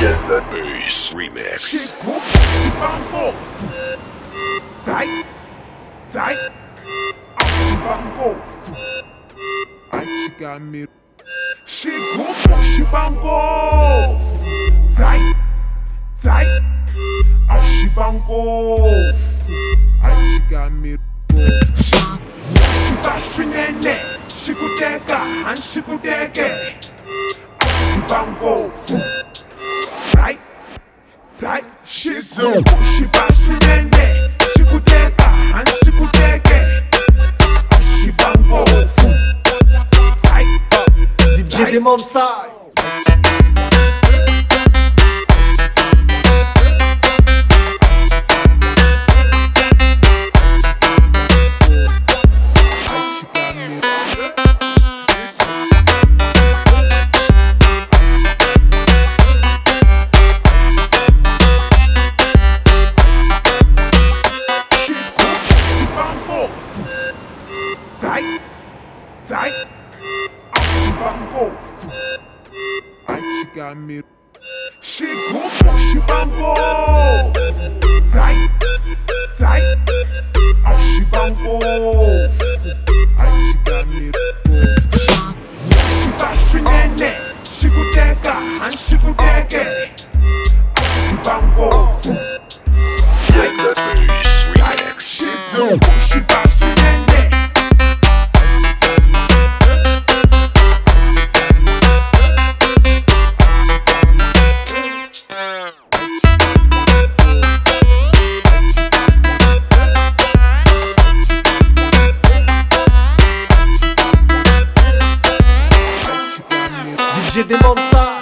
Bass Remix. Shibangofu Zai Zai Shibangofu Achigamiro. Shigupo Shibangofu Zai Zai Ashibangofu Achigamiro. Shibashrinene Shikuteka Hanshikuteke. Ashibangofu Zai Shizu Shibashrinene Shikuteka Hanshikuteke Ashibangofu Zai DJ Demon Side Zai Ashibangofu Achigamiro Shigupo Shibangofu. Zai Zai Ashibangofu. Achigamiro Shibashrinene Shikuteka Hanshikuteke Ashibangofu. Bass Remix. Shizu Shiba GD Montar